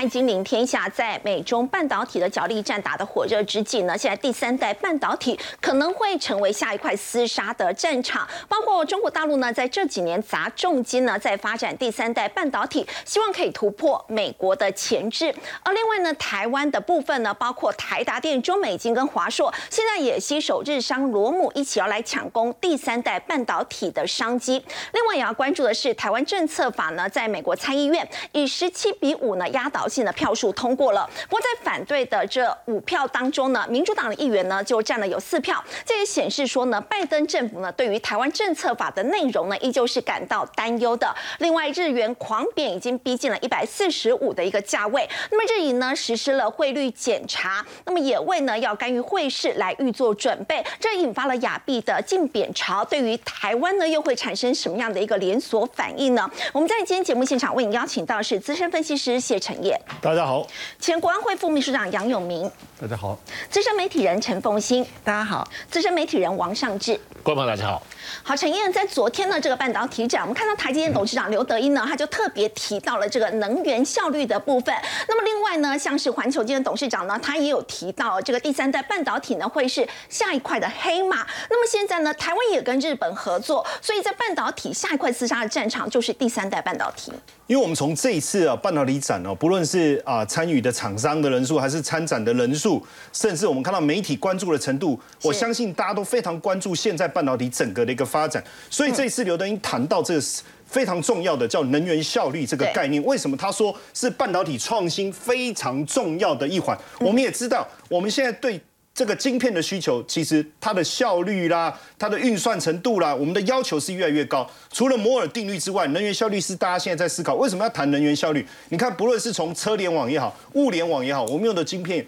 汉金陵天下，在美中半导体的角力战打得火热之际呢，现在第三代半导体可能会成为下一块厮杀的战场。包括中国大陆呢，在这几年砸重金呢，在发展第三代半导体，希望可以突破美国的前置。而另外呢，台湾的部分呢，包括台达电、中美金跟华硕，现在也携手日商罗姆一起要来抢攻第三代半导体的商机。另外也要关注的是，台湾政策法呢，在美国参议院以十七比五呢压倒性的票数通过了。不过在反对的这五票当中呢，民主党的议员呢就占了有四票。这也显示说呢，拜登政府呢对于台湾政策法的内容呢，依旧是感到担忧的。另外，日元狂贬已经逼近了一百四十五的一个价位。那么日银呢实施了汇率检查，那么也为呢要干预汇市来预做准备。这引发了亚币的净贬潮，对于台湾呢又会产生什么样的一个连锁反应呢？我们在今天节目现场为你邀请到是资深分析师谢承业，大家好；前国安会副秘书长杨永明，大家好；资深媒体人陈凤欣，大家好；资深媒体人王尚志，观众大家好。好，陈燕在昨天呢这个半导体展，我们看到台积电董事长刘德英呢，他就特别提到了这个能源效率的部分。那么另外呢，像是环球金的董事长呢，他也有提到这个第三代半导体呢会是下一块的黑马。那么现在呢，台湾也跟日本合作，所以在半导体下一块厮杀的战场就是第三代半导体。因为我们从这一次啊半导体展哦，不论是啊参与的厂商的人数，还是参展的人数，甚至我们看到媒体关注的程度，我相信大家都非常关注现在半导体整个的一个发展。所以这一次刘德英谈到这个非常重要的叫能源效率这个概念，为什么他说是半导体创新非常重要的一环？我们也知道，我们现在对。这个晶片的需求，其实它的效率啦，它的运算程度啦，我们的要求是越来越高。除了摩尔定律之外，能源效率是大家现在在思考，为什么要谈能源效率？你看，不论是从车联网也好，物联网也好，我们用的晶片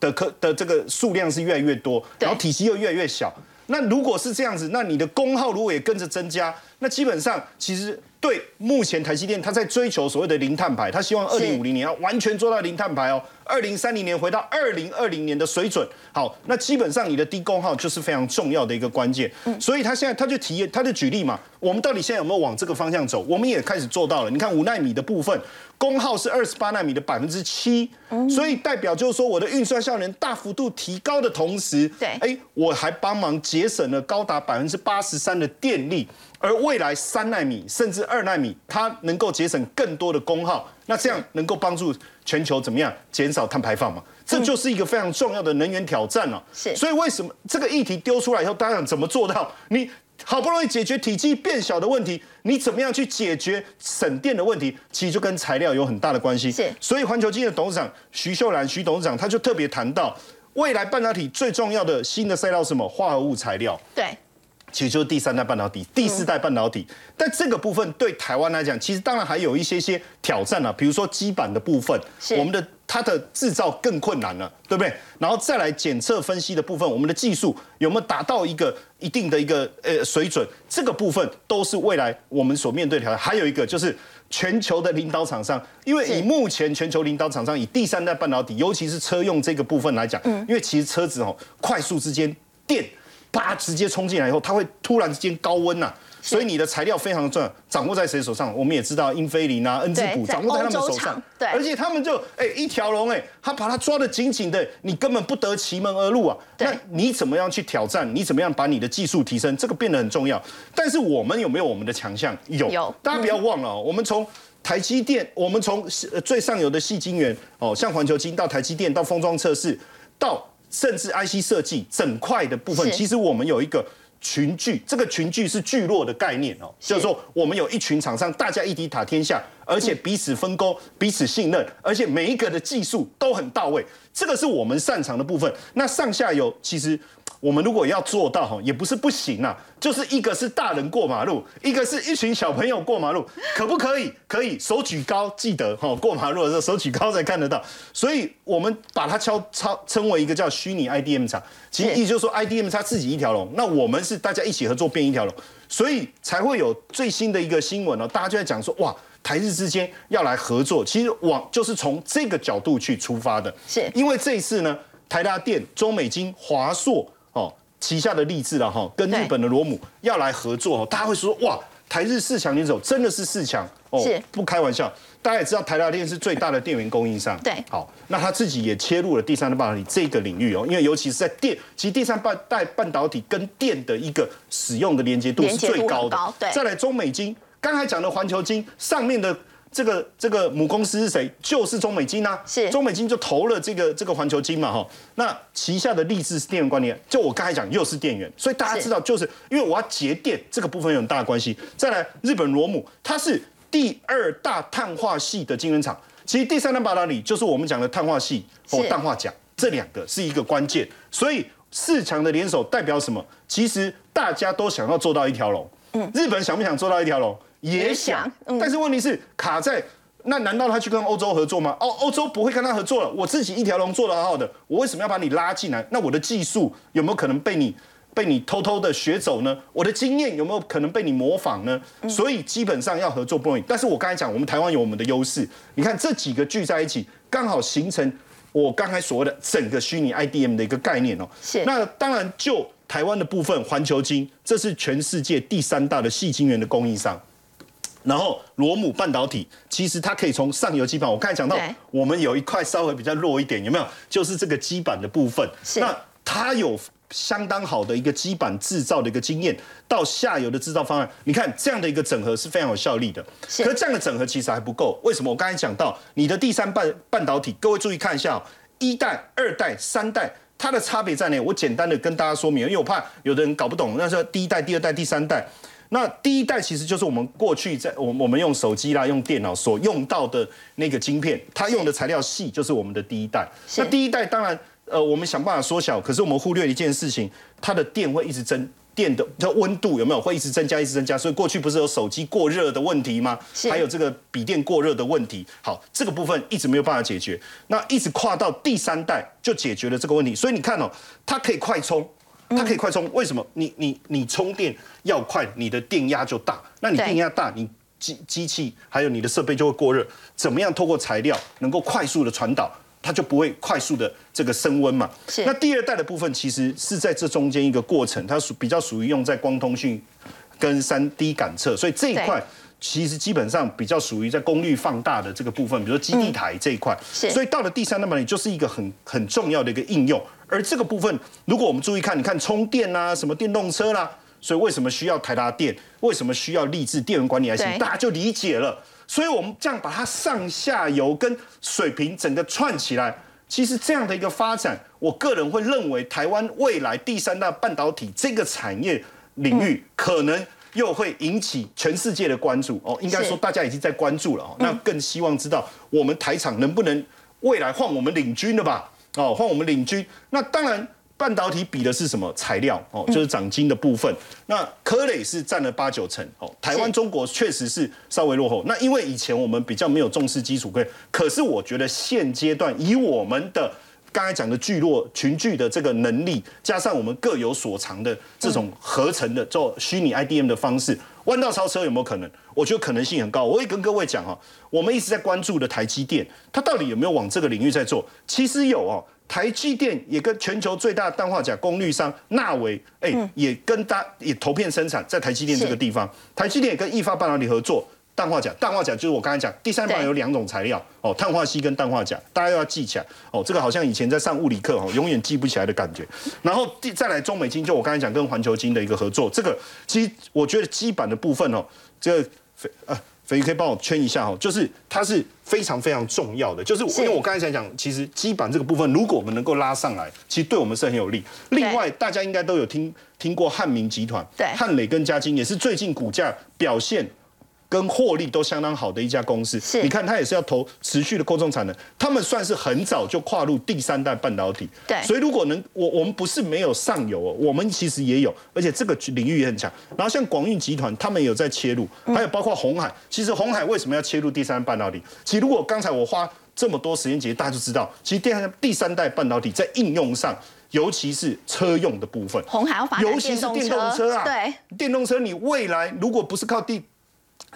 的可的这个数量是越来越多，然后体积又越来越小。那如果是这样子，那你的功耗如果也跟着增加，那基本上其实。对，目前台积电它在追求所谓的零碳排，它希望二零五零年要完全做到零碳排哦，二零三零年回到二零二零年的水准。好，那基本上你的低功耗就是非常重要的一个关键。嗯，所以他现在他就提验，他就举例嘛，我们到底现在有没有往这个方向走？我们也开始做到了。你看五纳米的部分，功耗是二十八纳米的百分之七，所以代表就是说我的运算效能大幅度提高的同时，对，哎，我还帮忙节省了高达百分之八十三的电力。而未来三纳米甚至二纳米，它能够节省更多的功耗，那这样能够帮助全球怎么样减少碳排放嘛？这就是一个非常重要的能源挑战了。是，所以为什么这个议题丢出来以后，大家想怎么做到？你好不容易解决体积变小的问题，你怎么样去解决省电的问题？其实就跟材料有很大的关系。是，所以环球金的董事长徐秀兰徐董事长他就特别谈到，未来半导体最重要的新的赛道是什么？化合物材料。对。其实就是第三代半导体、第四代半导体，但这个部分对台湾来讲，其实当然还有一些些挑战了。比如说基板的部分，我们的它的制造更困难了，对不对？然后再来检测分析的部分，我们的技术有没有达到一个一定的一个呃水准？这个部分都是未来我们所面对的挑战。还有一个就是全球的领导厂商，因为以目前全球领导厂商以第三代半导体，尤其是车用这个部分来讲，因为其实车子哦快速之间电。啪！直接冲进来以后，它会突然之间高温呐，所以你的材料非常重要，掌握在谁手上？我们也知道英菲林啊、恩智浦掌握在他们手上，对，而且他们就哎一条龙哎，他把它抓得紧紧的，你根本不得其门而入啊。那你怎么样去挑战？你怎么样把你的技术提升？这个变得很重要。但是我们有没有我们的强项？有，有。大家不要忘了，我们从台积电，我们从最上游的细晶圆哦，像环球晶到台积电到封装测试到。甚至 IC 设计整块的部分，其实我们有一个群聚，这个群聚是聚落的概念哦，就是说我们有一群厂商，大家一起打天下，而且彼此分工、彼此信任，而且每一个的技术都很到位，这个是我们擅长的部分。那上下游其实。我们如果要做到哈，也不是不行啊，就是一个是大人过马路，一个是一群小朋友过马路，可不可以？可以，手举高，记得哈，过马路的时候手举高才看得到。所以我们把它敲超称为一个叫虚拟 IDM 厂，其实意思就是说 IDM 它自己一条龙，那我们是大家一起合作变一条龙，所以才会有最新的一个新闻哦，大家就在讲说哇，台日之间要来合作，其实往就是从这个角度去出发的，是因为这一次呢，台达电、中美金、华硕。旗下的立志了哈，跟日本的罗姆要来合作，大家会说哇，台日四强联手真的是四强哦，不开玩笑。大家也知道台达电是最大的电源供应商，对，好，那他自己也切入了第三代半导体这个领域哦，因为尤其是在电，其实第三代半导体跟电的一个使用的连接度是最高的。对，再来中美金，刚才讲的环球金上面的这个这个母公司是谁？就是中美金啊，是中美金就投了这个这个环球金嘛哈，那旗下的立志是电源管理，就我刚才讲又是电源，所以大家知道就是因为我要节电这个部分有很大的关系。再来日本罗姆，它是。第二大碳化系的晶圆厂，其实第三大半导体就是我们讲的碳化系或氮化钾，这两个是一个关键。所以四强的联手代表什么？其实大家都想要做到一条龙。嗯，日本想不想做到一条龙？也想。但是问题是卡在那，难道他去跟欧洲合作吗？哦欧洲不会跟他合作了，我自己一条龙做得好好的，我为什么要把你拉进来？那我的技术有没有可能被你？被你偷偷的学走呢？我的经验有没有可能被你模仿呢？所以基本上要合作不容易。但是我刚才讲，我们台湾有我们的优势。你看这几个聚在一起，刚好形成我刚才所谓的整个虚拟 IDM 的一个概念哦。是。那当然，就台湾的部分，环球金这是全世界第三大的细晶圆的供应商。然后罗姆半导体，其实它可以从上游基板，我刚才讲到，我们有一块稍微比较弱一点，有没有？就是这个基板的部分。是。那它有。相当好的一个基板制造的一个经验，到下游的制造方案，你看这样的一个整合是非常有效力的。可是这样的整合其实还不够，为什么？我刚才讲到你的第三半半导体，各位注意看一下，一代、二代、三代，它的差别在哪？我简单的跟大家说明，因为我怕有的人搞不懂。那说第一代、第二代、第三代，那第一代其实就是我们过去在我我们用手机啦、用电脑所用到的那个晶片，它用的材料细就是我们的第一代。那第一代当然。呃，我们想办法缩小，可是我们忽略一件事情，它的电会一直增，电的它温度有没有会一直增加，一直增加？所以过去不是有手机过热的问题吗？还有这个笔电过热的问题。好，这个部分一直没有办法解决，那一直跨到第三代就解决了这个问题。所以你看哦，它可以快充，它可以快充，为什么？你你你充电要快，你的电压就大，那你电压大，你机机器还有你的设备就会过热。怎么样透过材料能够快速的传导？它就不会快速的这个升温嘛？是。那第二代的部分其实是在这中间一个过程，它属比较属于用在光通讯跟三 D 感测，所以这一块其实基本上比较属于在功率放大的这个部分，比如说基地台这一块。是。所以到了第三代嘛，你就是一个很很重要的一个应用。而这个部分，如果我们注意看，你看充电啊，什么电动车啦，所以为什么需要台达电？为什么需要立志电源管理 IC？大家就理解了。所以，我们这样把它上下游跟水平整个串起来，其实这样的一个发展，我个人会认为，台湾未来第三大半导体这个产业领域，可能又会引起全世界的关注哦。应该说，大家已经在关注了哦。那更希望知道，我们台厂能不能未来换我们领军了吧？哦，换我们领军。那当然。半导体比的是什么材料哦？就是长晶的部分。那科磊是占了八九成哦。台湾、中国确实是稍微落后。那因为以前我们比较没有重视基础科可是我觉得现阶段以我们的刚才讲的聚落群聚的这个能力，加上我们各有所长的这种合成的做虚拟 IDM 的方式，弯道超车有没有可能？我觉得可能性很高。我也跟各位讲哈，我们一直在关注的台积电，它到底有没有往这个领域在做？其实有哦。台积电也跟全球最大氮化钾功率商纳维，哎，也跟大也投片生产在台积电这个地方。台积电也跟易发半导体合作氮化钾，氮化钾就是我刚才讲第三版有两种材料哦，碳化锡跟氮化钾，大家要记起来哦。这个好像以前在上物理课哦，永远记不起来的感觉。然后第再来中美金，就我刚才讲跟环球金的一个合作，这个其实我觉得基板的部分哦，这个呃。肥鱼可以帮我圈一下哦，就是它是非常非常重要的，就是因为我刚才想讲，其实基板这个部分，如果我们能够拉上来，其实对我们是很有利。另外，大家应该都有听听过汉明集团，对，汉磊跟嘉金也是最近股价表现。跟获利都相当好的一家公司，是，你看它也是要投持续的扩充产能，他们算是很早就跨入第三代半导体，对，所以如果能，我我们不是没有上游哦，我们其实也有，而且这个领域也很强。然后像广运集团，他们有在切入，还有包括红海，其实红海为什么要切入第三代半导体？其实如果刚才我花这么多时间，其实大家就知道，其实第三第三代半导体在应用上，尤其是车用的部分，红海要发尤其是电动车啊，对，电动车你未来如果不是靠第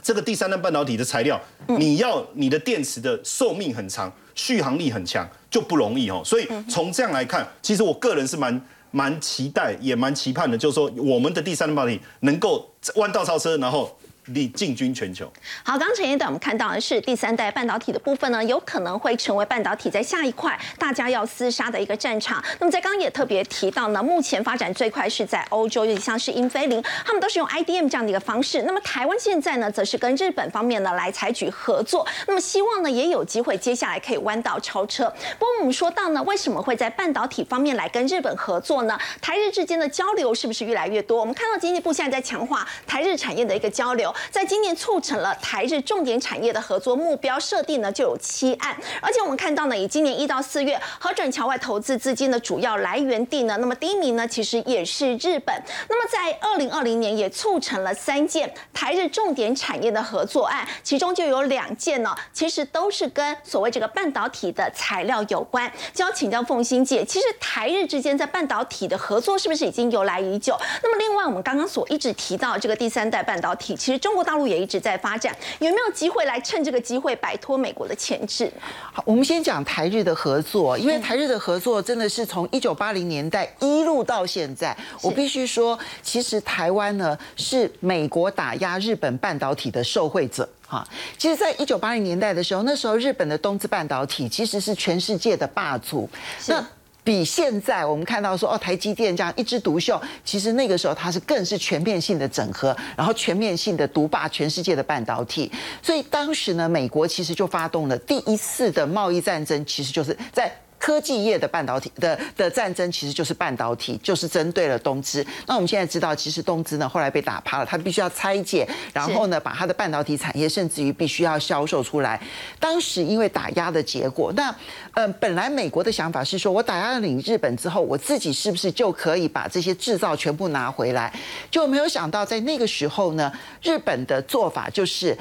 这个第三代半导体的材料，你要你的电池的寿命很长，续航力很强，就不容易哦。所以从这样来看，其实我个人是蛮蛮期待，也蛮期盼的，就是说我们的第三代半导体能够弯道超车，然后力进军全球。好，刚刚陈一等我们看到的是第三代半导体的部分呢，有可能会成为半导体在下一块大家要厮杀的一个战场。那么在刚刚也特别提到呢，目前发展最快是在欧洲，尤其像是英飞凌，他们都是用 IDM 这样的一个方式。那么台湾现在呢，则是跟日本方面呢来采取合作。那么希望呢也有机会接下来可以弯道超车。不过我们说到呢，为什么会在半导体方面来跟日本合作呢？台日之间的交流是不是越来越多？我们看到经济部现在在强化台日产业的一个交流。在今年促成了台日重点产业的合作目标设定呢，就有七案，而且我们看到呢，以今年一到四月核准桥外投资资金的主要来源地呢，那么第一名呢，其实也是日本。那么在二零二零年也促成了三件台日重点产业的合作案，其中就有两件呢，其实都是跟所谓这个半导体的材料有关。就要请教凤欣姐，其实台日之间在半导体的合作是不是已经由来已久？那么另外我们刚刚所一直提到这个第三代半导体，其实中。国大陆也一直在发展，有没有机会来趁这个机会摆脱美国的钳制？好，我们先讲台日的合作，因为台日的合作真的是从一九八零年代一路到现在。我必须说，其实台湾呢是美国打压日本半导体的受惠者。哈，其实，在一九八零年代的时候，那时候日本的东芝半导体其实是全世界的霸主。那比现在我们看到说哦，台积电这样一枝独秀，其实那个时候它是更是全面性的整合，然后全面性的独霸全世界的半导体。所以当时呢，美国其实就发动了第一次的贸易战争，其实就是在。科技业的半导体的的战争其实就是半导体，就是针对了东芝。那我们现在知道，其实东芝呢后来被打趴了，它必须要拆解，然后呢把它的半导体产业甚至于必须要销售出来。当时因为打压的结果，那呃本来美国的想法是说，我打压了你日本之后，我自己是不是就可以把这些制造全部拿回来？就没有想到在那个时候呢，日本的做法就是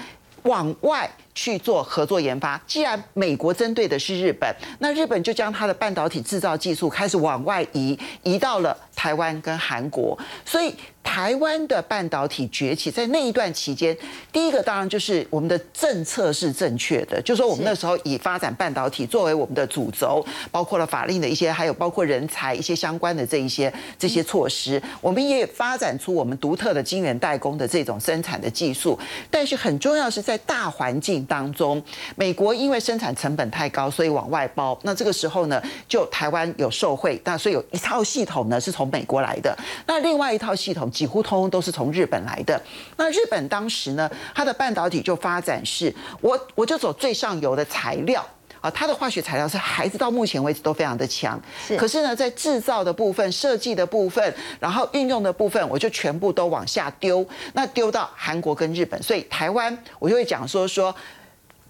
往外。去做合作研发。既然美国针对的是日本，那日本就将它的半导体制造技术开始往外移，移到了台湾跟韩国。所以台湾的半导体崛起，在那一段期间，第一个当然就是我们的政策是正确的，就说我们那时候以发展半导体作为我们的主轴，包括了法令的一些，还有包括人才一些相关的这一些这些措施，我们也发展出我们独特的晶圆代工的这种生产的技术。但是很重要是在大环境。当中，美国因为生产成本太高，所以往外包。那这个时候呢，就台湾有受贿，那所以有一套系统呢是从美国来的，那另外一套系统几乎通通都是从日本来的。那日本当时呢，它的半导体就发展是，我我就走最上游的材料。啊，它的化学材料是孩子到目前为止都非常的强，可是呢，在制造的部分、设计的部分，然后运用的部分，我就全部都往下丢，那丢到韩国跟日本，所以台湾我就会讲说说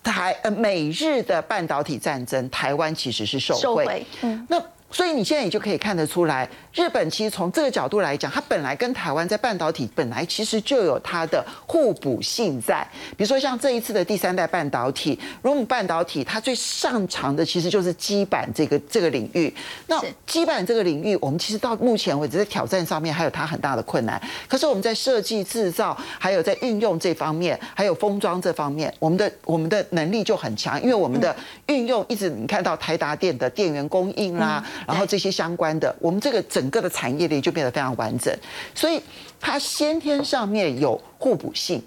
台呃美日的半导体战争，台湾其实是受惠，嗯，那。所以你现在也就可以看得出来，日本其实从这个角度来讲，它本来跟台湾在半导体本来其实就有它的互补性在。比如说像这一次的第三代半导体，荣姆半导体，它最擅长的其实就是基板这个这个领域。那基板这个领域，我们其实到目前为止在挑战上面还有它很大的困难。可是我们在设计制造，还有在运用这方面，还有封装这方面，我们的我们的能力就很强，因为我们的运用一直你看到台达电的电源供应啦。然后这些相关的，我们这个整个的产业链就变得非常完整，所以它先天上面有互补性。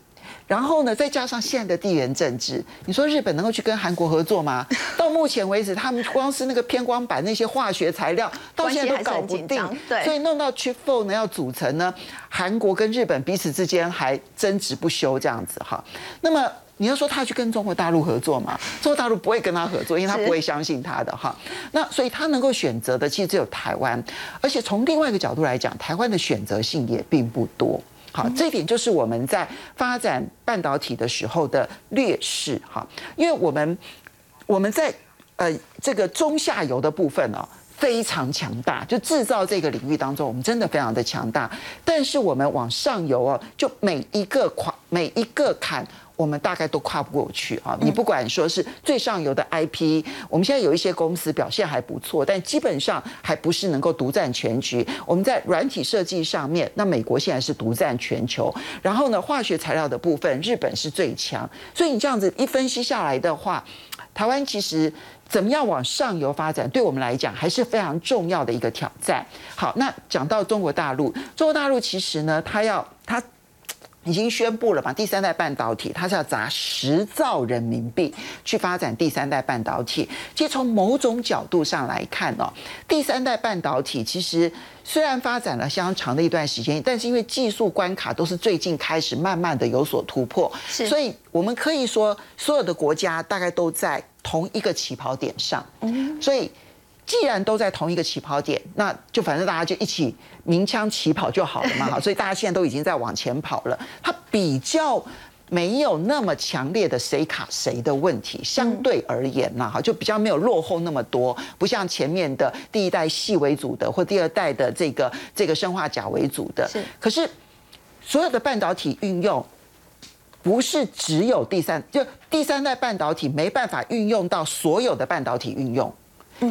然后呢，再加上现在的地缘政治，你说日本能够去跟韩国合作吗？到目前为止，他们光是那个偏光板那些化学材料，到现在都搞不定。对，所以弄到 Chip Four 呢要组成呢，韩国跟日本彼此之间还争执不休这样子哈。那么。你要说他去跟中国大陆合作嘛？中国大陆不会跟他合作，因为他不会相信他的哈。那所以他能够选择的其实只有台湾，而且从另外一个角度来讲，台湾的选择性也并不多。好，这一点就是我们在发展半导体的时候的劣势哈。因为我们我们在呃这个中下游的部分哦非常强大，就制造这个领域当中，我们真的非常的强大。但是我们往上游哦，就每一个款每一个坎。我们大概都跨不过去啊！你不管说是最上游的 IP，我们现在有一些公司表现还不错，但基本上还不是能够独占全局。我们在软体设计上面，那美国现在是独占全球。然后呢，化学材料的部分，日本是最强。所以你这样子一分析下来的话，台湾其实怎么样往上游发展，对我们来讲还是非常重要的一个挑战。好，那讲到中国大陆，中国大陆其实呢，它要它。已经宣布了嘛，第三代半导体它是要砸十兆人民币去发展第三代半导体。其实从某种角度上来看哦，第三代半导体其实虽然发展了相当长的一段时间，但是因为技术关卡都是最近开始慢慢的有所突破，所以我们可以说所有的国家大概都在同一个起跑点上。嗯，所以。既然都在同一个起跑点，那就反正大家就一起鸣枪起跑就好了嘛，哈。所以大家现在都已经在往前跑了，它比较没有那么强烈的谁卡谁的问题，相对而言呐，哈，就比较没有落后那么多，不像前面的第一代细为主的或第二代的这个这个生化钾为主的。是。可是所有的半导体运用不是只有第三，就第三代半导体没办法运用到所有的半导体运用。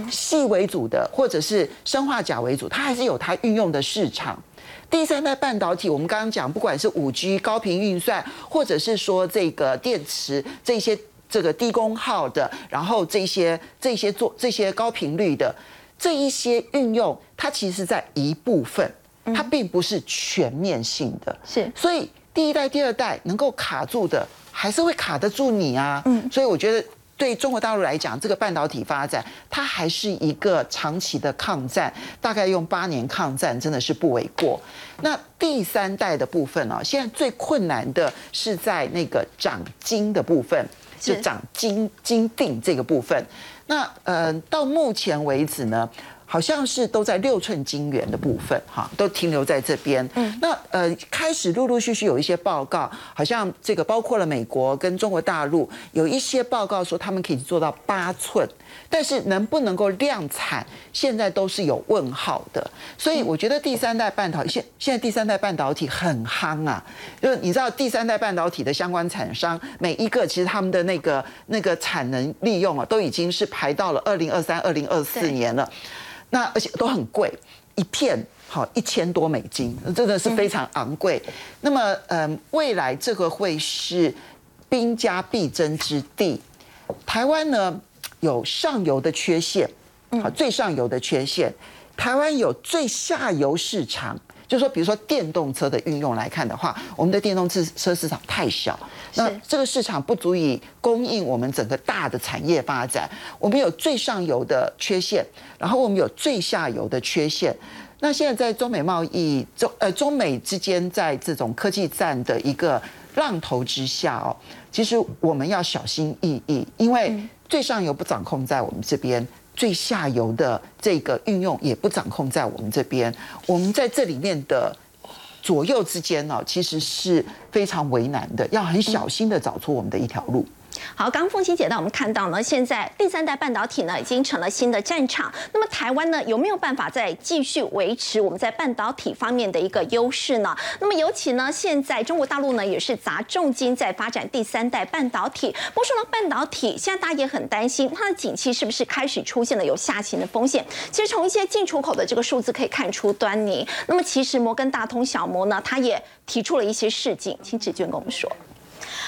细为主的，或者是生化钾为主，它还是有它运用的市场。第三代半导体，我们刚刚讲，不管是五 G 高频运算，或者是说这个电池这些这个低功耗的，然后这些这些做这些高频率的这一些运用，它其实在一部分，它并不是全面性的。是，所以第一代、第二代能够卡住的，还是会卡得住你啊。嗯，所以我觉得。对中国大陆来讲，这个半导体发展，它还是一个长期的抗战，大概用八年抗战，真的是不为过。那第三代的部分呢，现在最困难的是在那个长晶的部分，就长晶晶锭这个部分。那呃，到目前为止呢？好像是都在六寸晶圆的部分，哈，都停留在这边。嗯，那呃，开始陆陆续续有一些报告，好像这个包括了美国跟中国大陆，有一些报告说他们可以做到八寸，但是能不能够量产，现在都是有问号的。所以我觉得第三代半导体现现在第三代半导体很夯啊，就是你知道第三代半导体的相关厂商，每一个其实他们的那个那个产能利用啊，都已经是排到了二零二三、二零二四年了。那而且都很贵，一片好一千多美金，真的是非常昂贵。那么，嗯，未来这个会是兵家必争之地。台湾呢有上游的缺陷，好最上游的缺陷，台湾有最下游市场。就说，比如说电动车的运用来看的话，我们的电动车车市场太小，那这个市场不足以供应我们整个大的产业发展。我们有最上游的缺陷，然后我们有最下游的缺陷。那现在在中美贸易中，呃，中美之间在这种科技战的一个浪头之下哦，其实我们要小心翼翼，因为最上游不掌控在我们这边。最下游的这个运用也不掌控在我们这边，我们在这里面的左右之间呢，其实是非常为难的，要很小心的找出我们的一条路。好，刚凤欣姐带我们看到呢，现在第三代半导体呢已经成了新的战场。那么台湾呢有没有办法再继续维持我们在半导体方面的一个优势呢？那么尤其呢，现在中国大陆呢也是砸重金在发展第三代半导体。不过说到半导体，现在大家也很担心它的景气是不是开始出现了有下行的风险。其实从一些进出口的这个数字可以看出端倪。那么其实摩根大通小摩呢，它也提出了一些事情，请志娟跟我们说。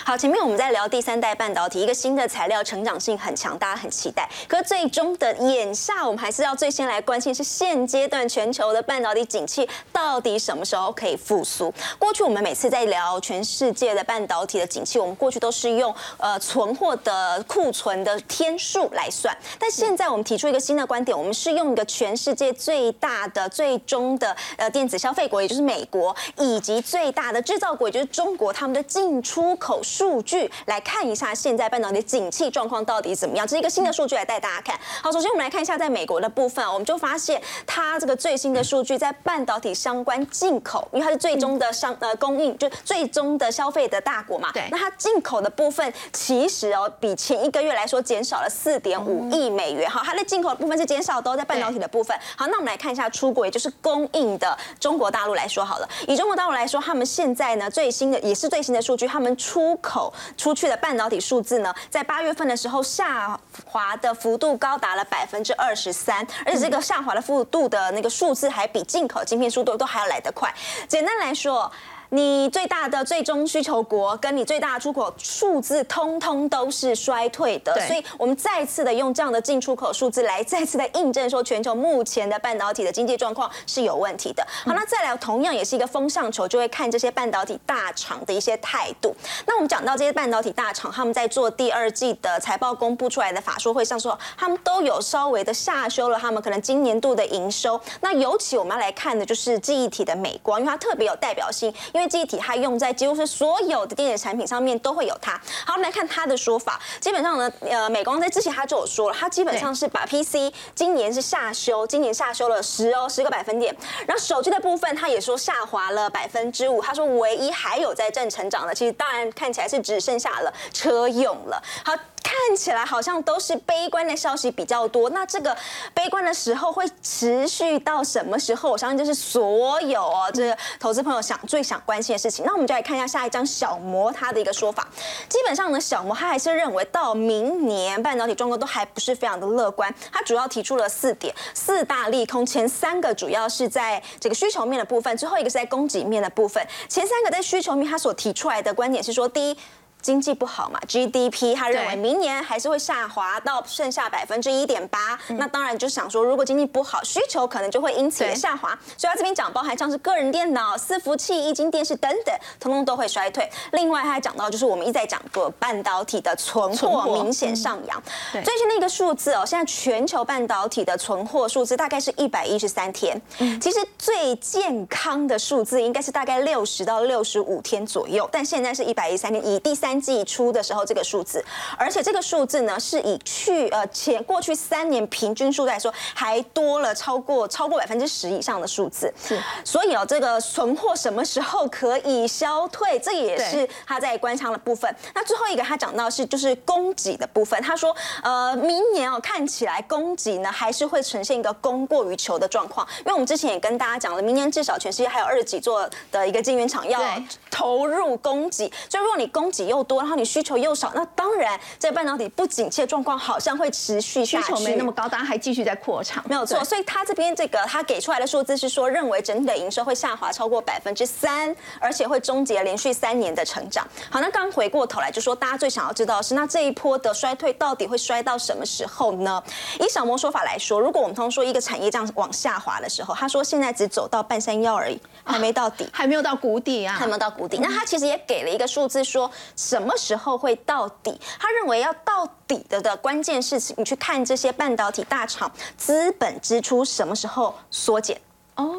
好，前面我们在聊第三代半导体，一个新的材料，成长性很强，大家很期待。可是最终的眼下，我们还是要最先来关心是现阶段全球的半导体景气到底什么时候可以复苏？过去我们每次在聊全世界的半导体的景气，我们过去都是用呃存货的库存的天数来算，但现在我们提出一个新的观点，我们是用一个全世界最大的最终的呃电子消费国，也就是美国，以及最大的制造国，也就是中国，他们的进出口。数据来看一下现在半导体景气状况到底怎么样？这是一个新的数据来带大家看。好，首先我们来看一下在美国的部分，我们就发现它这个最新的数据在半导体相关进口，因为它是最终的商呃供应，就最终的消费的大国嘛。对。那它进口的部分其实哦，比前一个月来说减少了四点五亿美元。好，它的进口的部分是减少都在半导体的部分。好，那我们来看一下出国，也就是供应的中国大陆来说好了。以中国大陆来说，他们现在呢最新的也是最新的数据，他们出口出去的半导体数字呢，在八月份的时候下滑的幅度高达了百分之二十三，而且这个下滑的幅度的那个数字还比进口晶片速度都还要来得快。简单来说。你最大的最终需求国跟你最大的出口数字，通通都是衰退的。所以，我们再次的用这样的进出口数字来再次的印证说，全球目前的半导体的经济状况是有问题的。好，那再来，同样也是一个风向球，就会看这些半导体大厂的一些态度。那我们讲到这些半导体大厂，他们在做第二季的财报公布出来的法说会上说，他们都有稍微的下修了他们可能今年度的营收。那尤其我们要来看的就是记忆体的美光，因为它特别有代表性，因为记忆体它用在几乎是所有的电子产品上面都会有它。好，我们来看它的说法，基本上呢，呃，美光在之前他就有说了，它基本上是把 PC 今年是下修，今年下修了十哦十个百分点，然后手机的部分他也说下滑了百分之五，他说唯一还有在正成长的，其实当然看起来是只剩下了车用了。好。看起来好像都是悲观的消息比较多，那这个悲观的时候会持续到什么时候？我相信这是所有哦，这个投资朋友想最想关心的事情。那我们就来看一下下一张小魔他的一个说法。基本上呢，小魔他还是认为到明年半导体状况都还不是非常的乐观。他主要提出了四点，四大利空，前三个主要是在这个需求面的部分，最后一个是在供给面的部分。前三个在需求面，他所提出来的观点是说，第一。经济不好嘛，GDP 他认为明年还是会下滑到剩下百分之一点八。那当然就想说，如果经济不好，需求可能就会因此而下滑。所以他这边讲，包含像是个人电脑、伺服器、液晶电视等等，通通都会衰退。另外他还讲到，就是我们一再讲过，半导体的存货明显上扬。最新的一个数字哦，现在全球半导体的存货数字大概是一百一十三天。其实最健康的数字应该是大概六十到六十五天左右，但现在是一百一十三天，以第三。季初的时候，这个数字，而且这个数字呢，是以去呃前过去三年平均数来说，还多了超过超过百分之十以上的数字。是，所以哦，这个存货什么时候可以消退，这也是他在观察的部分。那最后一个他讲到是就是供给的部分，他说呃，明年哦看起来供给呢还是会呈现一个供过于求的状况，因为我们之前也跟大家讲了，明年至少全世界还有二十几座的一个晶圆厂要投入供给，所以如果你供给又多，然后你需求又少，那当然在半导体不景气的状况好像会持续需求没那么高，当然还继续在扩产，没有错。所以他这边这个他给出来的数字是说，认为整体的营收会下滑超过百分之三，而且会终结连续三年的成长。好，那刚回过头来就说，大家最想要知道的是，那这一波的衰退到底会衰到什么时候呢？以小魔说法来说，如果我们通说一个产业这样往下滑的时候，他说现在只走到半山腰而已，还没到底，还没有到谷底啊，还没有到谷底。那他其实也给了一个数字说。什么时候会到底？他认为要到底的的关键是，你去看这些半导体大厂资本支出什么时候缩减。哦，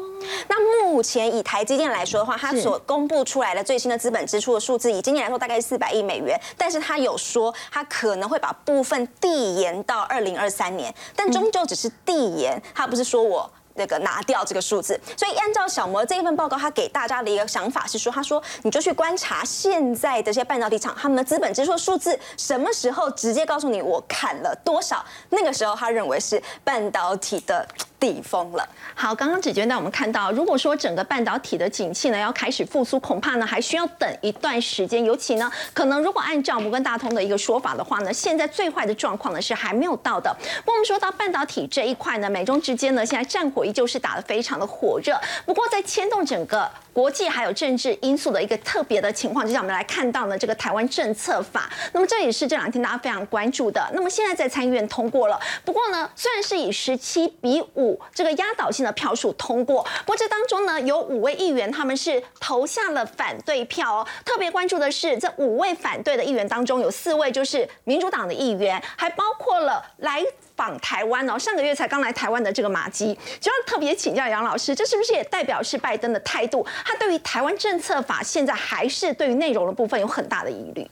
那目前以台积电来说的话，它所公布出来的最新的资本支出的数字，以今年来说大概是四百亿美元，但是它有说它可能会把部分递延到二零二三年，但终究只是递延，它不是说我。那个拿掉这个数字，所以按照小摩这一份报告，他给大家的一个想法是说，他说你就去观察现在这些半导体厂他们的资本支出数字，什么时候直接告诉你我砍了多少，那个时候他认为是半导体的。地风了。好，刚刚子娟带我们看到，如果说整个半导体的景气呢要开始复苏，恐怕呢还需要等一段时间。尤其呢，可能如果按照摩根大通的一个说法的话呢，现在最坏的状况呢是还没有到的。不过我们说到半导体这一块呢，美中之间呢现在战火依旧是打得非常的火热。不过在牵动整个国际还有政治因素的一个特别的情况之下，我们来看到呢这个台湾政策法。那么这也是这两天大家非常关注的。那么现在在参议院通过了，不过呢虽然是以十七比五。这个压倒性的票数通过，不过这当中呢，有五位议员他们是投下了反对票哦。特别关注的是，这五位反对的议员当中，有四位就是民主党的议员，还包括了来访台湾哦，上个月才刚来台湾的这个马基。就要特别请教杨老师，这是不是也代表是拜登的态度？他对于台湾政策法现在还是对于内容的部分有很大的疑虑？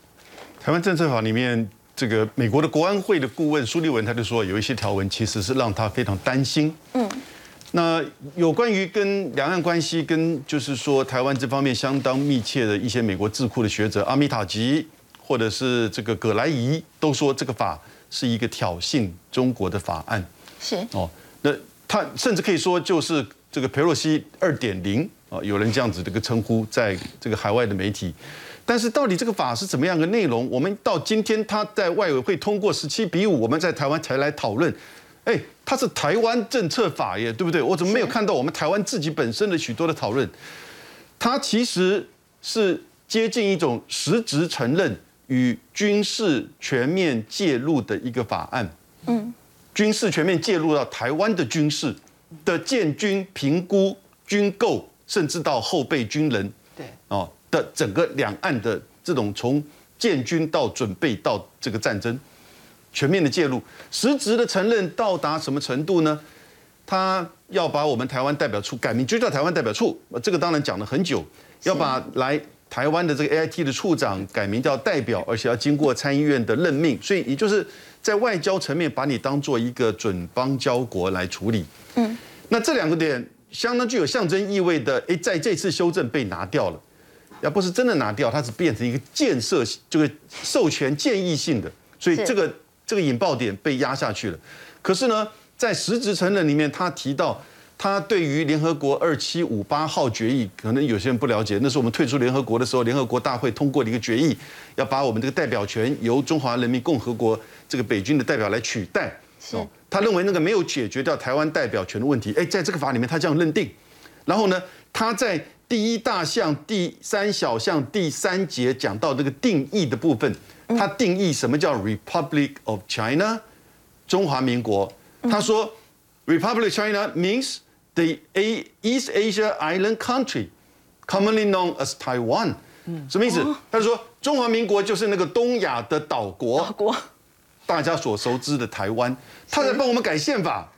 台湾政策法里面。这个美国的国安会的顾问苏利文他就说，有一些条文其实是让他非常担心。嗯，那有关于跟两岸关系跟就是说台湾这方面相当密切的一些美国智库的学者阿米塔吉或者是这个葛莱仪都说，这个法是一个挑衅中国的法案。是哦，那他甚至可以说就是这个佩洛西二点零啊，有人这样子这个称呼在这个海外的媒体。但是到底这个法是怎么样的内容？我们到今天他在外委会通过十七比五，我们在台湾才来讨论。哎，它是台湾政策法耶，对不对？我怎么没有看到我们台湾自己本身的许多的讨论？它其实是接近一种实质承认与军事全面介入的一个法案。嗯，军事全面介入到台湾的军事的建军评估、军购，甚至到后备军人。的整个两岸的这种从建军到准备到这个战争全面的介入，实质的承认到达什么程度呢？他要把我们台湾代表处改名就叫台湾代表处，这个当然讲了很久，要把来台湾的这个 AIT 的处长改名叫代表，而且要经过参议院的任命，所以也就是在外交层面把你当做一个准邦交国来处理。嗯，那这两个点相当具有象征意味的，诶，在这次修正被拿掉了。要不是真的拿掉，它只变成一个建设，这个授权建议性的，所以这个这个引爆点被压下去了。可是呢，在实质承认里面，他提到他对于联合国二七五八号决议，可能有些人不了解，那是我们退出联合国的时候，联合国大会通过的一个决议，要把我们这个代表权由中华人民共和国这个北京的代表来取代。哦，他认为那个没有解决掉台湾代表权的问题。哎，在这个法里面，他这样认定。然后呢，他在。第一大项第三小项第三节讲到这个定义的部分，它定义什么叫 Republic of China，中华民国。他说，Republic China means the East Asia island country commonly known as Taiwan。什么意思？他说中华民国就是那个东亚的岛国，大家所熟知的台湾。他在帮我们改宪法，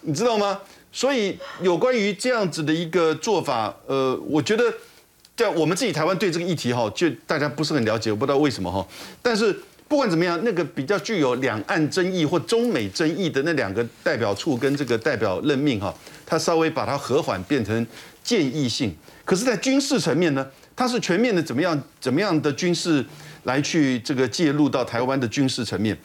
你知道吗？所以有关于这样子的一个做法，呃，我觉得在我们自己台湾对这个议题哈，就大家不是很了解，我不知道为什么哈。但是不管怎么样，那个比较具有两岸争议或中美争议的那两个代表处跟这个代表任命哈，他稍微把它和缓变成建议性。可是，在军事层面呢，它是全面的怎么样怎么样的军事来去这个介入到台湾的军事层面。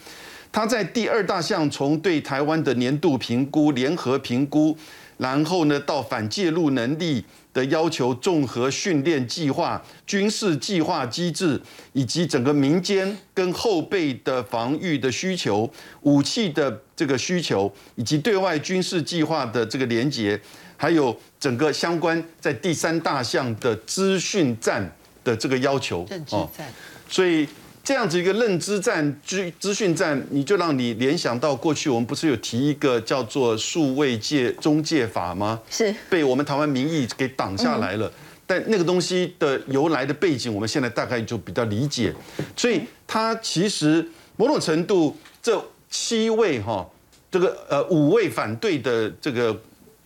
他在第二大项从对台湾的年度评估、联合评估，然后呢到反介入能力的要求、综合训练计划、军事计划机制，以及整个民间跟后备的防御的需求、武器的这个需求，以及对外军事计划的这个连结，还有整个相关在第三大项的资讯战的这个要求。政治战，所以。这样子一个认知战、资资讯战，你就让你联想到过去我们不是有提一个叫做数位界中介法吗？是被我们台湾民意给挡下来了。但那个东西的由来的背景，我们现在大概就比较理解。所以它其实某种程度，这七位哈，这个呃五位反对的这个。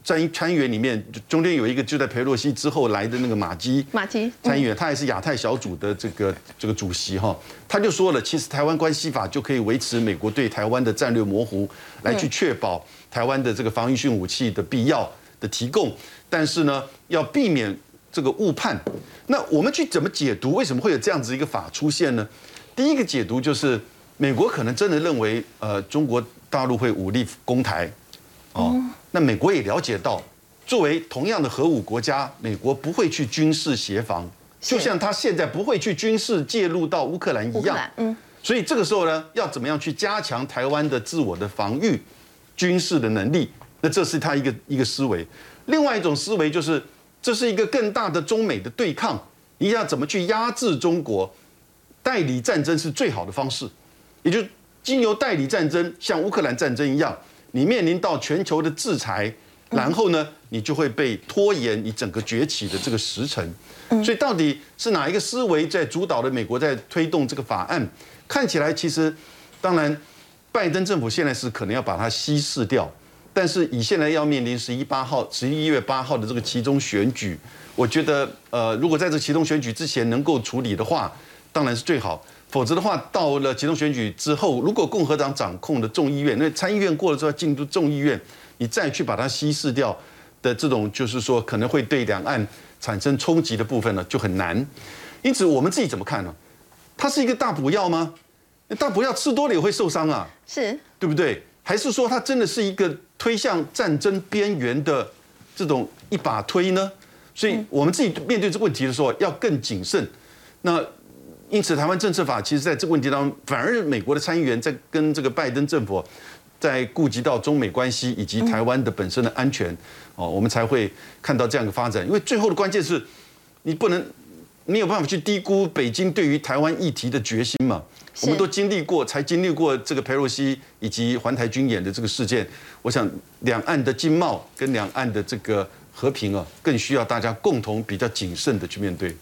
参参议员里面，中间有一个就在佩洛西之后来的那个马基马基参议员，他也是亚太小组的这个这个主席哈，他就说了，其实台湾关系法就可以维持美国对台湾的战略模糊，来去确保台湾的这个防御性武器的必要的提供，但是呢，要避免这个误判。那我们去怎么解读？为什么会有这样子一个法出现呢？第一个解读就是美国可能真的认为，呃，中国大陆会武力攻台。哦，那美国也了解到，作为同样的核武国家，美国不会去军事协防，就像他现在不会去军事介入到乌克兰一样。嗯，所以这个时候呢，要怎么样去加强台湾的自我的防御军事的能力？那这是他一个一个思维。另外一种思维就是，这是一个更大的中美的对抗，你要怎么去压制中国？代理战争是最好的方式，也就经由代理战争，像乌克兰战争一样。你面临到全球的制裁，然后呢，你就会被拖延你整个崛起的这个时辰。所以到底是哪一个思维在主导的？美国在推动这个法案，看起来其实，当然，拜登政府现在是可能要把它稀释掉。但是以现在要面临十一八号、十一月八号的这个其中选举，我觉得，呃，如果在这其中选举之前能够处理的话，当然是最好。否则的话，到了集中选举之后，如果共和党掌控的众议院，那参议院过了之后进入众议院，你再去把它稀释掉的这种，就是说可能会对两岸产生冲击的部分呢，就很难。因此，我们自己怎么看呢？它是一个大补药吗？大补药吃多了也会受伤啊，是对不对？还是说它真的是一个推向战争边缘的这种一把推呢？所以我们自己面对这个问题的时候要更谨慎。那。因此，台湾政策法其实在这个问题当中，反而美国的参议员在跟这个拜登政府在顾及到中美关系以及台湾的本身的安全哦，我们才会看到这样的发展。因为最后的关键是，你不能你有办法去低估北京对于台湾议题的决心嘛。我们都经历过，才经历过这个佩洛西以及环台军演的这个事件。我想，两岸的经贸跟两岸的这个和平啊，更需要大家共同比较谨慎的去面对。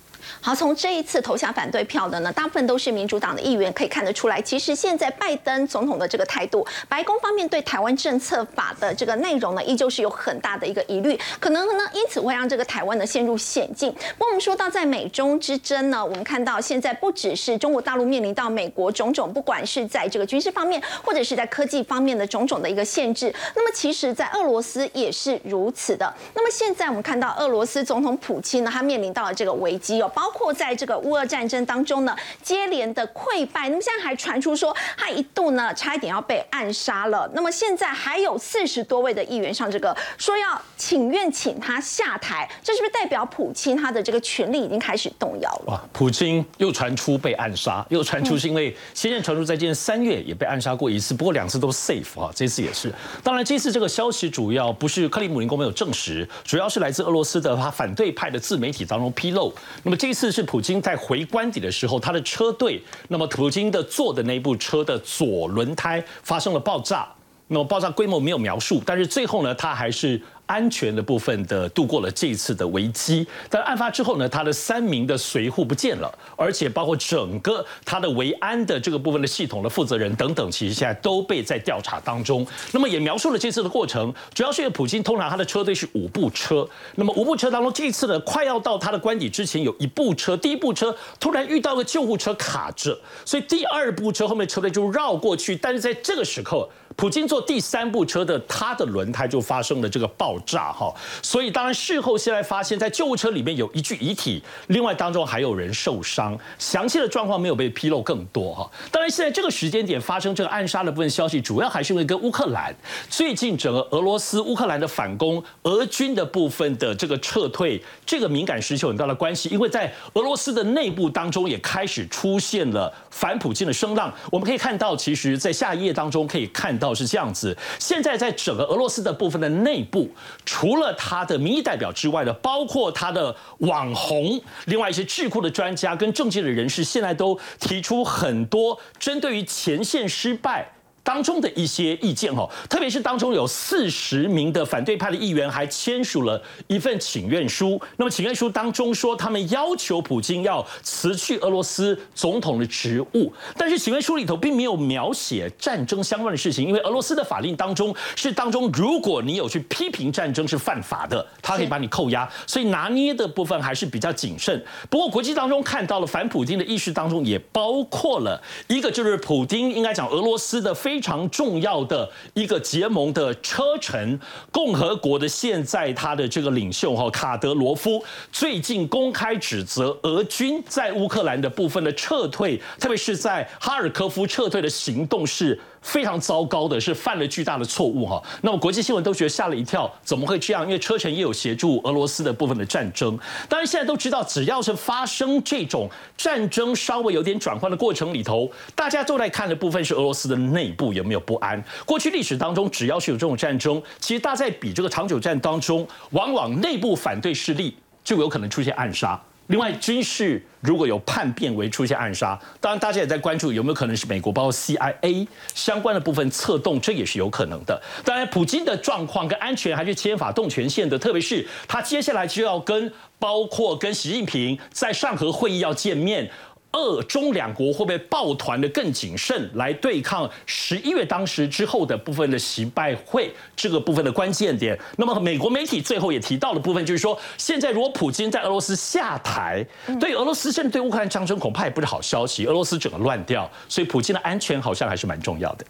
好，从这一次投下反对票的呢，大部分都是民主党的议员，可以看得出来，其实现在拜登总统的这个态度，白宫方面对台湾政策法的这个内容呢，依旧是有很大的一个疑虑，可能呢，因此会让这个台湾呢陷入险境。不过我们说到在美中之争呢，我们看到现在不只是中国大陆面临到美国种种，不管是在这个军事方面，或者是在科技方面的种种的一个限制，那么其实，在俄罗斯也是如此的。那么现在我们看到俄罗斯总统普京呢，他面临到了这个危机哦。包包括在这个乌俄战争当中呢，接连的溃败。那么现在还传出说，他一度呢差一点要被暗杀了。那么现在还有四十多位的议员上这个说要请愿请他下台，这是不是代表普京他的这个权力已经开始动摇了？哇，普京又传出被暗杀，又传出是因为先前传出在今年三月也被暗杀过一次，不过两次都 safe 啊，这次也是。当然这次这个消息主要不是克里姆林宫没有证实，主要是来自俄罗斯的他反对派的自媒体当中披露。那么这。次次是普京在回官邸的时候，他的车队，那么普京的坐的那部车的左轮胎发生了爆炸，那么爆炸规模没有描述，但是最后呢，他还是。安全的部分的度过了这一次的危机，但案发之后呢，他的三名的随护不见了，而且包括整个他的维安的这个部分的系统的负责人等等，其实现在都被在调查当中。那么也描述了这次的过程，主要是因为普京通常他的车队是五部车，那么五部车当中这一次呢，快要到他的官邸之前，有一部车，第一部车突然遇到个救护车卡着，所以第二部车后面车队就绕过去，但是在这个时刻。普京坐第三部车的，他的轮胎就发生了这个爆炸哈，所以当然事后现在发现，在救护车里面有一具遗体，另外当中还有人受伤，详细的状况没有被披露更多哈。当然现在这个时间点发生这个暗杀的部分消息，主要还是因为跟乌克兰最近整个俄罗斯乌克兰的反攻，俄军的部分的这个撤退，这个敏感时期有很大的关系，因为在俄罗斯的内部当中也开始出现了反普京的声浪。我们可以看到，其实在下一页当中可以看到。是这样子，现在在整个俄罗斯的部分的内部，除了他的民意代表之外的，包括他的网红，另外一些智库的专家跟政界的人士，现在都提出很多针对于前线失败。当中的一些意见哦，特别是当中有四十名的反对派的议员还签署了一份请愿书。那么请愿书当中说，他们要求普京要辞去俄罗斯总统的职务。但是请愿书里头并没有描写战争相关的事情，因为俄罗斯的法令当中是当中，如果你有去批评战争是犯法的，他可以把你扣押。所以拿捏的部分还是比较谨慎。不过国际当中看到了反普京的意识当中也包括了一个，就是普京应该讲俄罗斯的非。非常重要的一个结盟的车臣共和国的现在他的这个领袖哈卡德罗夫最近公开指责俄军在乌克兰的部分的撤退，特别是在哈尔科夫撤退的行动是。非常糟糕的是犯了巨大的错误哈，那么国际新闻都觉得吓了一跳，怎么会这样？因为车臣也有协助俄罗斯的部分的战争。当然现在都知道，只要是发生这种战争稍微有点转换的过程里头，大家都在看的部分是俄罗斯的内部有没有不安。过去历史当中，只要是有这种战争，其实大家在比这个长久战当中，往往内部反对势力就有可能出现暗杀。另外，军事如果有叛变为出现暗杀，当然大家也在关注有没有可能是美国包括 CIA 相关的部分策动，这也是有可能的。当然，普京的状况跟安全还是牵法动权限的，特别是他接下来就要跟包括跟习近平在上合会议要见面。二中两国会不会抱团的更谨慎来对抗十一月当时之后的部分的习拜会这个部分的关键点？那么美国媒体最后也提到的部分就是说，现在如果普京在俄罗斯下台，对俄罗斯甚至对乌克兰战争恐怕也不是好消息，俄罗斯整个乱掉，所以普京的安全好像还是蛮重要的。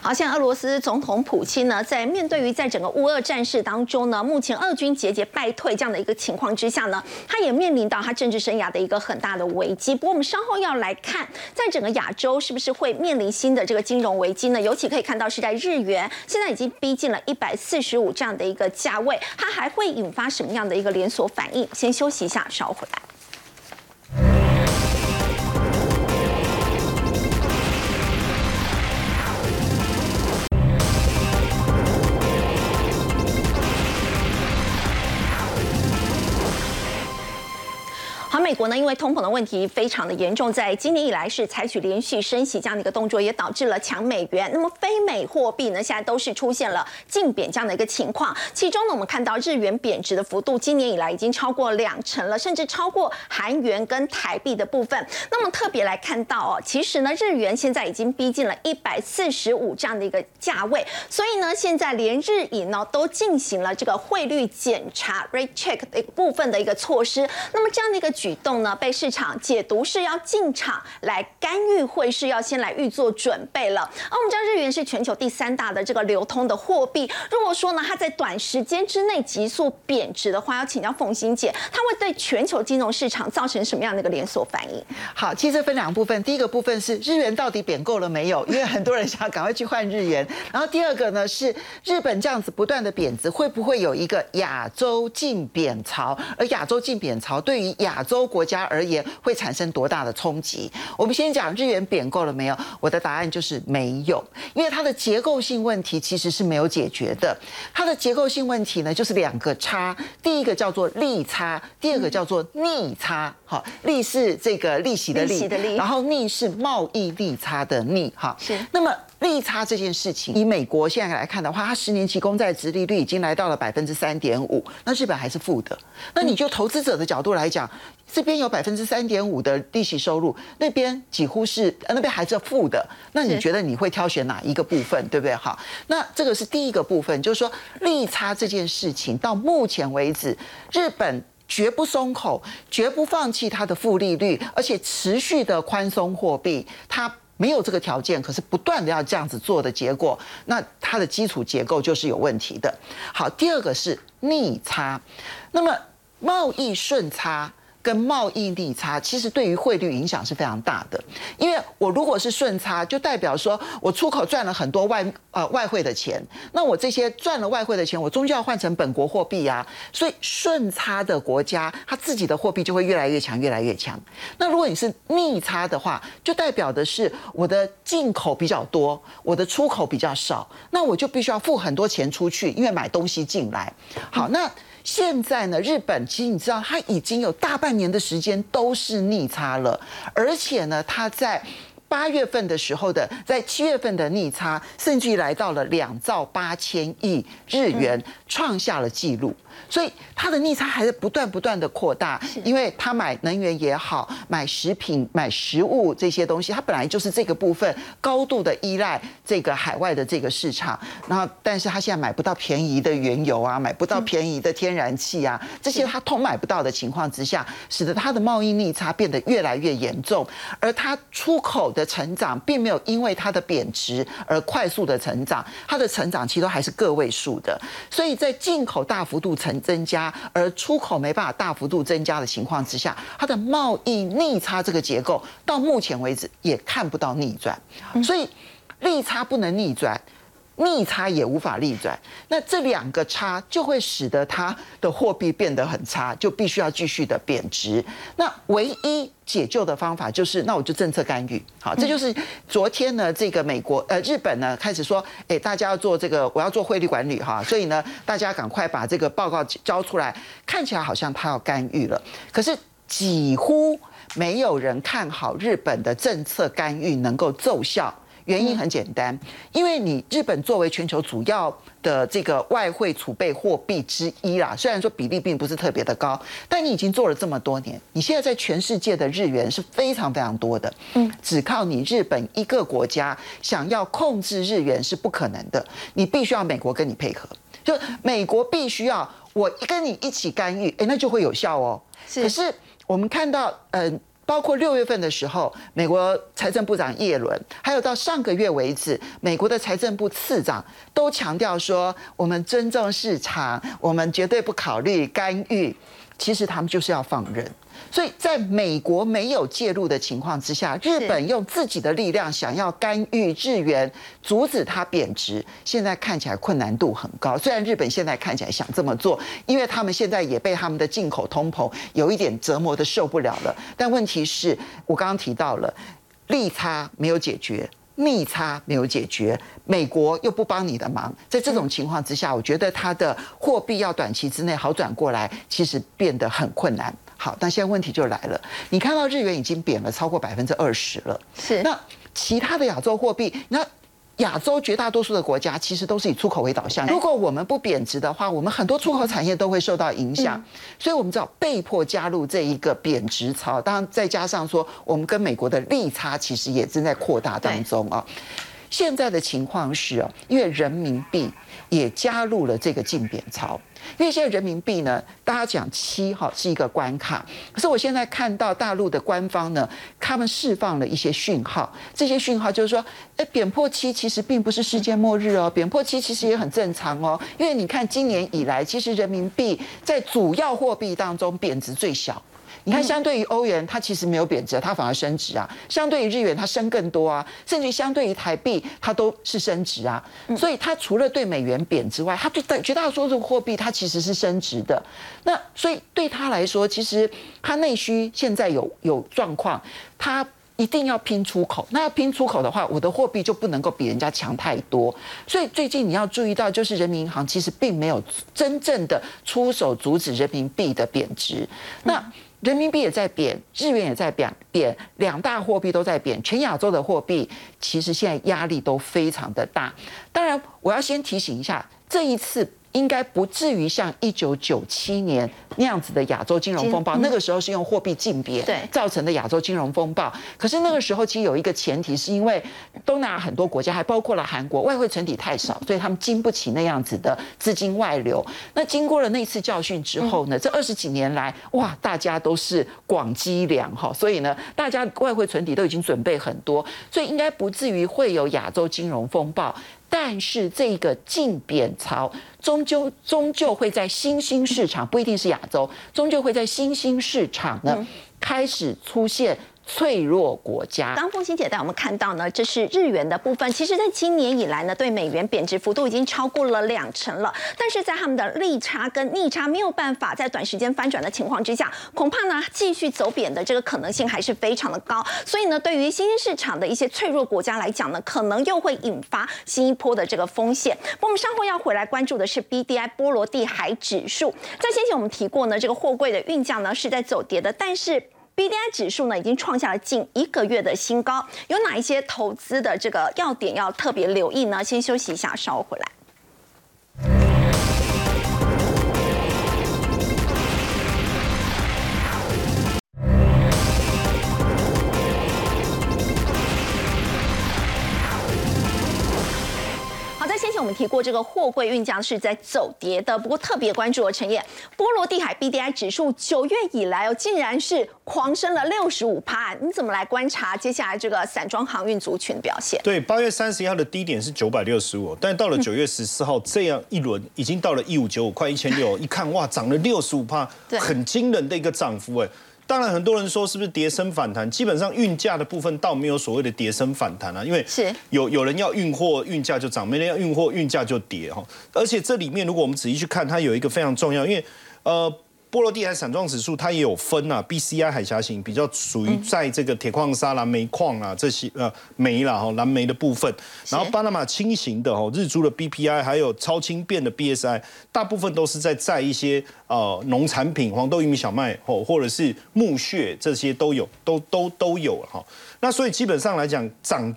好像俄罗斯总统普京呢，在面对于在整个乌俄战事当中呢，目前俄军节节败退这样的一个情况之下呢，他也面临到他政治生涯的一个很大的危机。不过我们稍后要来看，在整个亚洲是不是会面临新的这个金融危机呢？尤其可以看到是在日元现在已经逼近了一百四十五这样的一个价位，它还会引发什么样的一个连锁反应？先休息一下，稍后回来。美国呢，因为通膨的问题非常的严重，在今年以来是采取连续升息这样的一个动作，也导致了强美元。那么非美货币呢，现在都是出现了净贬这样的一个情况。其中呢，我们看到日元贬值的幅度，今年以来已经超过两成了，甚至超过韩元跟台币的部分。那么特别来看到哦，其实呢，日元现在已经逼近了一百四十五这样的一个价位，所以呢，现在连日银呢都进行了这个汇率检查 （rate check） 的一部分的一个措施。那么这样的一个举动呢，被市场解读是要进场来干预汇市，要先来预做准备了。而我们知道日元是全球第三大的这个流通的货币，如果说呢它在短时间之内急速贬值的话，要请教凤欣姐，它会对全球金融市场造成什么样的一个连锁反应？好，其实分两部分，第一个部分是日元到底贬够了没有？因为很多人想要赶快去换日元。然后第二个呢是日本这样子不断的贬值，会不会有一个亚洲净贬潮？而亚洲净贬潮对于亚洲国家而言会产生多大的冲击？我们先讲日元贬够了没有？我的答案就是没有，因为它的结构性问题其实是没有解决的。它的结构性问题呢，就是两个差，第一个叫做利差，第二个叫做逆差。好，利是这个利息的利，然后逆是贸易利差的逆。哈，是。那么利差这件事情，以美国现在来看的话，它十年期公债值利率已经来到了百分之三点五，那日本还是负的。那你就投资者的角度来讲，这边有百分之三点五的利息收入，那边几乎是那边还是负的。那你觉得你会挑选哪一个部分，对不对？好，那这个是第一个部分，就是说利差这件事情到目前为止，日本绝不松口，绝不放弃它的负利率，而且持续的宽松货币，它。没有这个条件，可是不断的要这样子做的结果，那它的基础结构就是有问题的。好，第二个是逆差，那么贸易顺差。跟贸易逆差其实对于汇率影响是非常大的，因为我如果是顺差，就代表说我出口赚了很多外呃外汇的钱，那我这些赚了外汇的钱，我终究要换成本国货币啊，所以顺差的国家，它自己的货币就会越来越强，越来越强。那如果你是逆差的话，就代表的是我的进口比较多，我的出口比较少，那我就必须要付很多钱出去，因为买东西进来。好，那。现在呢，日本其实你知道，它已经有大半年的时间都是逆差了，而且呢，它在八月份的时候的，在七月份的逆差，甚至于来到了两兆八千亿日元，创下了纪录。所以它的逆差还是不断不断的扩大，因为它买能源也好，买食品、买食物这些东西，它本来就是这个部分高度的依赖这个海外的这个市场。然后，但是它现在买不到便宜的原油啊，买不到便宜的天然气啊，这些它通买不到的情况之下，使得它的贸易逆差变得越来越严重。而它出口的成长并没有因为它的贬值而快速的成长，它的成长其实都还是个位数的。所以在进口大幅度。成增加，而出口没办法大幅度增加的情况之下，它的贸易逆差这个结构到目前为止也看不到逆转，所以利差不能逆转。逆差也无法逆转，那这两个差就会使得它的货币变得很差，就必须要继续的贬值。那唯一解救的方法就是，那我就政策干预。好，这就是昨天呢，这个美国呃日本呢开始说，哎，大家要做这个，我要做汇率管理哈，所以呢，大家赶快把这个报告交出来。看起来好像他要干预了，可是几乎没有人看好日本的政策干预能够奏效。原因很简单，因为你日本作为全球主要的这个外汇储备货币之一啦，虽然说比例并不是特别的高，但你已经做了这么多年，你现在在全世界的日元是非常非常多的，嗯，只靠你日本一个国家想要控制日元是不可能的，你必须要美国跟你配合，就美国必须要我跟你一起干预，哎，那就会有效哦。可是我们看到，嗯。包括六月份的时候，美国财政部长耶伦，还有到上个月为止，美国的财政部次长都强调说，我们尊重市场，我们绝对不考虑干预。其实他们就是要放任。所以，在美国没有介入的情况之下，日本用自己的力量想要干预日元，阻止它贬值，现在看起来困难度很高。虽然日本现在看起来想这么做，因为他们现在也被他们的进口通膨有一点折磨的受不了了。但问题是我刚刚提到了，利差没有解决，逆差没有解决，美国又不帮你的忙，在这种情况之下，我觉得它的货币要短期之内好转过来，其实变得很困难。好，那现在问题就来了，你看到日元已经贬了超过百分之二十了，是那其他的亚洲货币，那。亚洲绝大多数的国家其实都是以出口为导向。如果我们不贬值的话，我们很多出口产业都会受到影响。所以，我们知道被迫加入这一个贬值潮。当然，再加上说，我们跟美国的利差其实也正在扩大当中啊。现在的情况是啊，因为人民币也加入了这个竞贬潮。因为现在人民币呢，大家讲七哈是一个关卡，可是我现在看到大陆的官方呢，他们释放了一些讯号，这些讯号就是说，哎，贬破七其实并不是世界末日哦，贬破七其实也很正常哦，因为你看今年以来，其实人民币在主要货币当中贬值最小。你看，相对于欧元，它其实没有贬值，它反而升值啊；相对于日元，它升更多啊；甚至相对于台币，它都是升值啊。所以它除了对美元贬之外，它对绝大多数货币它其实是升值的。那所以对他来说，其实它内需现在有有状况，它一定要拼出口。那要拼出口的话，我的货币就不能够比人家强太多。所以最近你要注意到，就是人民银行其实并没有真正的出手阻止人民币的贬值。那人民币也在贬，日元也在贬，贬两大货币都在贬，全亚洲的货币其实现在压力都非常的大。当然，我要先提醒一下，这一次。应该不至于像一九九七年那样子的亚洲金融风暴，那个时候是用货币竞别造成的亚洲金融风暴。可是那个时候其实有一个前提，是因为东南亚很多国家，还包括了韩国，外汇存底太少，所以他们经不起那样子的资金外流。那经过了那次教训之后呢，这二十几年来，哇，大家都是广积粮哈，所以呢，大家外汇存底都已经准备很多，所以应该不至于会有亚洲金融风暴。但是这个竞贬潮终究终究会在新兴市场，不一定是亚洲，终究会在新兴市场呢开始出现。脆弱国家。刚凤欣姐带我们看到呢，这是日元的部分。其实，在今年以来呢，对美元贬值幅度已经超过了两成了。但是在他们的利差跟逆差没有办法在短时间翻转的情况之下，恐怕呢继续走贬的这个可能性还是非常的高。所以呢，对于新兴市场的一些脆弱国家来讲呢，可能又会引发新一波的这个风险。我们稍后要回来关注的是 B D I 波罗的海指数。在先前我们提过呢，这个货柜的运价呢是在走跌的，但是。B D I 指数呢，已经创下了近一个月的新高。有哪一些投资的这个要点要特别留意呢？先休息一下，稍后回来。我们提过，这个货柜运价是在走跌的。不过特别关注的陈燕，波罗的海 BDI 指数九月以来哦，竟然是狂升了六十五趴。你怎么来观察接下来这个散装航运族群的表现？对，八月三十一号的低点是九百六十五，但到了九月十四号，这样一轮已经到了一五九五，快一千六。一看哇，涨了六十五趴，很惊人的一个涨幅哎。当然，很多人说是不是跌升反弹？基本上运价的部分倒没有所谓的跌升反弹啊，因为是有有人要运货，运价就涨；没人要运货，运价就跌哈。而且这里面，如果我们仔细去看，它有一个非常重要，因为呃。波罗的海散装指数它也有分啊，BCI 海峡型比较属于在这个铁矿砂啦、煤矿啊这些呃煤啦哈蓝煤的部分，然后巴拿马轻型的哈日租的 BPI 还有超轻便的 BSI，大部分都是在在一些呃农产品黄豆、玉米、小麦哦或者是木屑这些都有都都都有哈。那所以基本上来讲涨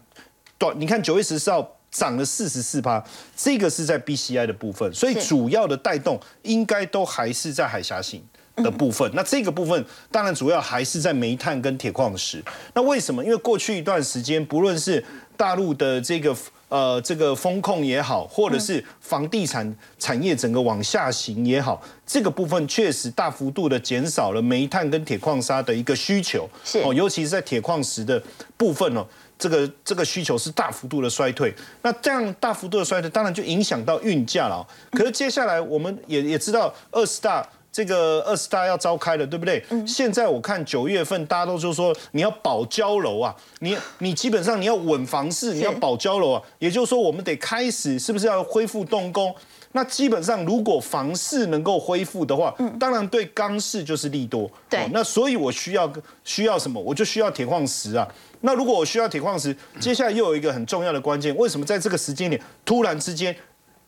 短，你看九月十四号。涨了四十四趴，这个是在 BCI 的部分，所以主要的带动应该都还是在海峡型的部分。那这个部分当然主要还是在煤炭跟铁矿石。那为什么？因为过去一段时间，不论是大陆的这个呃这个风控也好，或者是房地产产业整个往下行也好，这个部分确实大幅度的减少了煤炭跟铁矿砂的一个需求。是哦，尤其是在铁矿石的部分哦。这个这个需求是大幅度的衰退，那这样大幅度的衰退，当然就影响到运价了。可是接下来我们也也知道，二十大这个二十大要召开了，对不对？现在我看九月份大家都就说你要保交楼啊，你你基本上你要稳房市，你要保交楼啊，也就是说我们得开始是不是要恢复动工？那基本上如果房市能够恢复的话，当然对钢市就是利多。对，那所以我需要需要什么？我就需要铁矿石啊。那如果我需要铁矿石，接下来又有一个很重要的关键，为什么在这个时间点突然之间，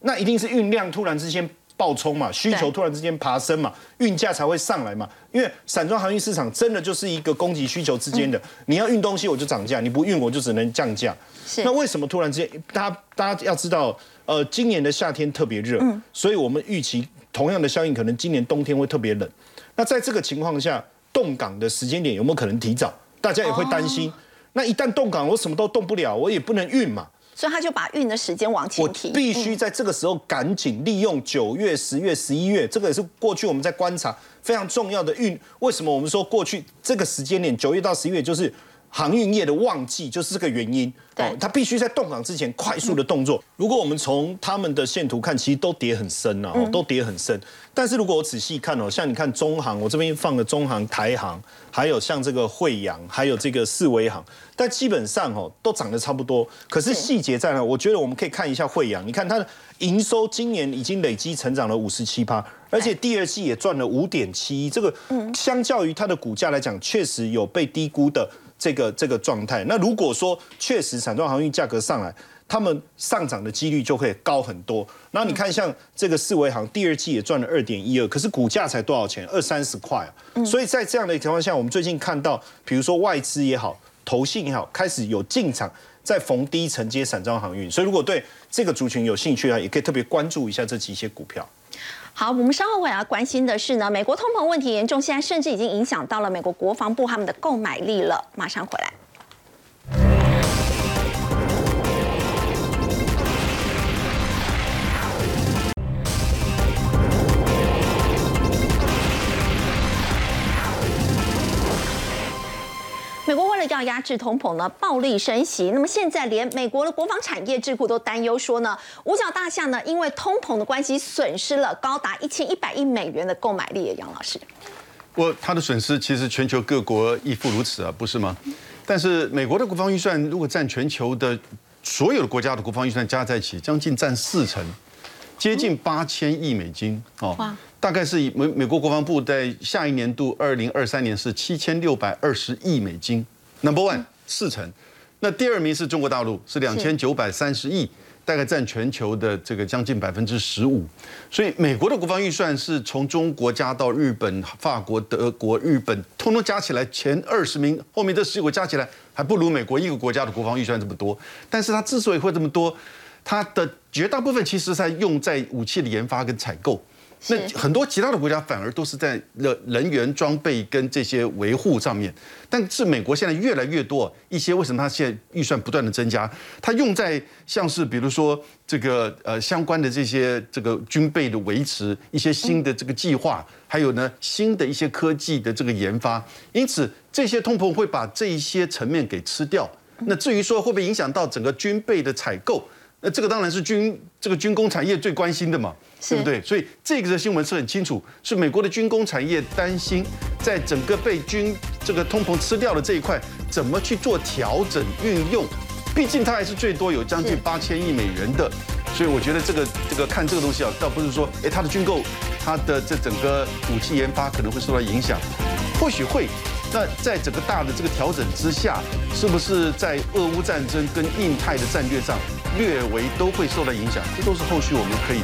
那一定是运量突然之间爆冲嘛，需求突然之间爬升嘛，运价才会上来嘛。因为散装航运市场真的就是一个供给需求之间的，你要运东西我就涨价，你不运我就只能降价。是那为什么突然之间，大家大家要知道，呃，今年的夏天特别热，所以我们预期同样的效应，可能今年冬天会特别冷。那在这个情况下，动港的时间点有没有可能提早？大家也会担心。那一旦动港，我什么都动不了，我也不能运嘛。所以他就把运的时间往前我提。必须在这个时候赶紧利用九月、十月、十一月，这个也是过去我们在观察非常重要的运。为什么我们说过去这个时间点九月到十一月就是航运业的旺季，就是这个原因。对它必须在动港之前快速的动作。如果我们从他们的线图看，其实都跌很深啊，哦都跌很深。但是如果我仔细看哦，像你看中航，我这边放了中航、台航，还有像这个惠阳，还有这个四维航，但基本上哦都涨得差不多。可是细节在哪？我觉得我们可以看一下惠阳，你看它的营收今年已经累积成长了五十七趴，而且第二季也赚了五点七一，这个相较于它的股价来讲，确实有被低估的这个这个状态。那如果说确实散装航运价格上来，他们上涨的几率就会高很多。然后你看，像这个四维行第二季也赚了二点一二，可是股价才多少钱？二三十块啊！所以在这样的情况下，我们最近看到，比如说外资也好，投信也好，开始有进场在逢低承接散装航运。所以如果对这个族群有兴趣啊，也可以特别关注一下这几些股票。好，我们稍后会要关心的是呢，美国通膨问题严重，现在甚至已经影响到了美国国防部他们的购买力了。马上回来。为要压制通膨呢，暴力升息。那么现在连美国的国防产业智库都担忧说呢，五角大厦呢因为通膨的关系，损失了高达一千一百亿美元的购买力。杨老师，我它的损失其实全球各国亦复如此啊，不是吗？但是美国的国防预算如果占全球的所有的国家的国防预算加在一起，将近占四成，接近八千亿美金哦哇。大概是以美美国国防部在下一年度二零二三年是七千六百二十亿美金，Number one 四成。那第二名是中国大陆，是两千九百三十亿，大概占全球的这个将近百分之十五。所以美国的国防预算是从中国加到日本、法国、德国、日本，通通加起来前二十名，后面这十国加起来还不如美国一个国家的国防预算这么多。但是它之所以会这么多，它的绝大部分其实是在用在武器的研发跟采购。那很多其他的国家反而都是在人人员装备跟这些维护上面，但是美国现在越来越多一些，为什么它现在预算不断的增加？它用在像是比如说这个呃相关的这些这个军备的维持，一些新的这个计划，还有呢新的一些科技的这个研发，因此这些通膨会把这一些层面给吃掉。那至于说会不会影响到整个军备的采购？那这个当然是军这个军工产业最关心的嘛，对不对？所以这个的新闻是很清楚，是美国的军工产业担心，在整个被军这个通膨吃掉的这一块，怎么去做调整运用？毕竟它还是最多有将近八千亿美元的，所以我觉得这个这个看这个东西啊，倒不是说，哎，它的军购，它的这整个武器研发可能会受到影响，或许会。那在整个大的这个调整之下，是不是在俄乌战争跟印太的战略上略微都会受到影响？这都是后续我们可以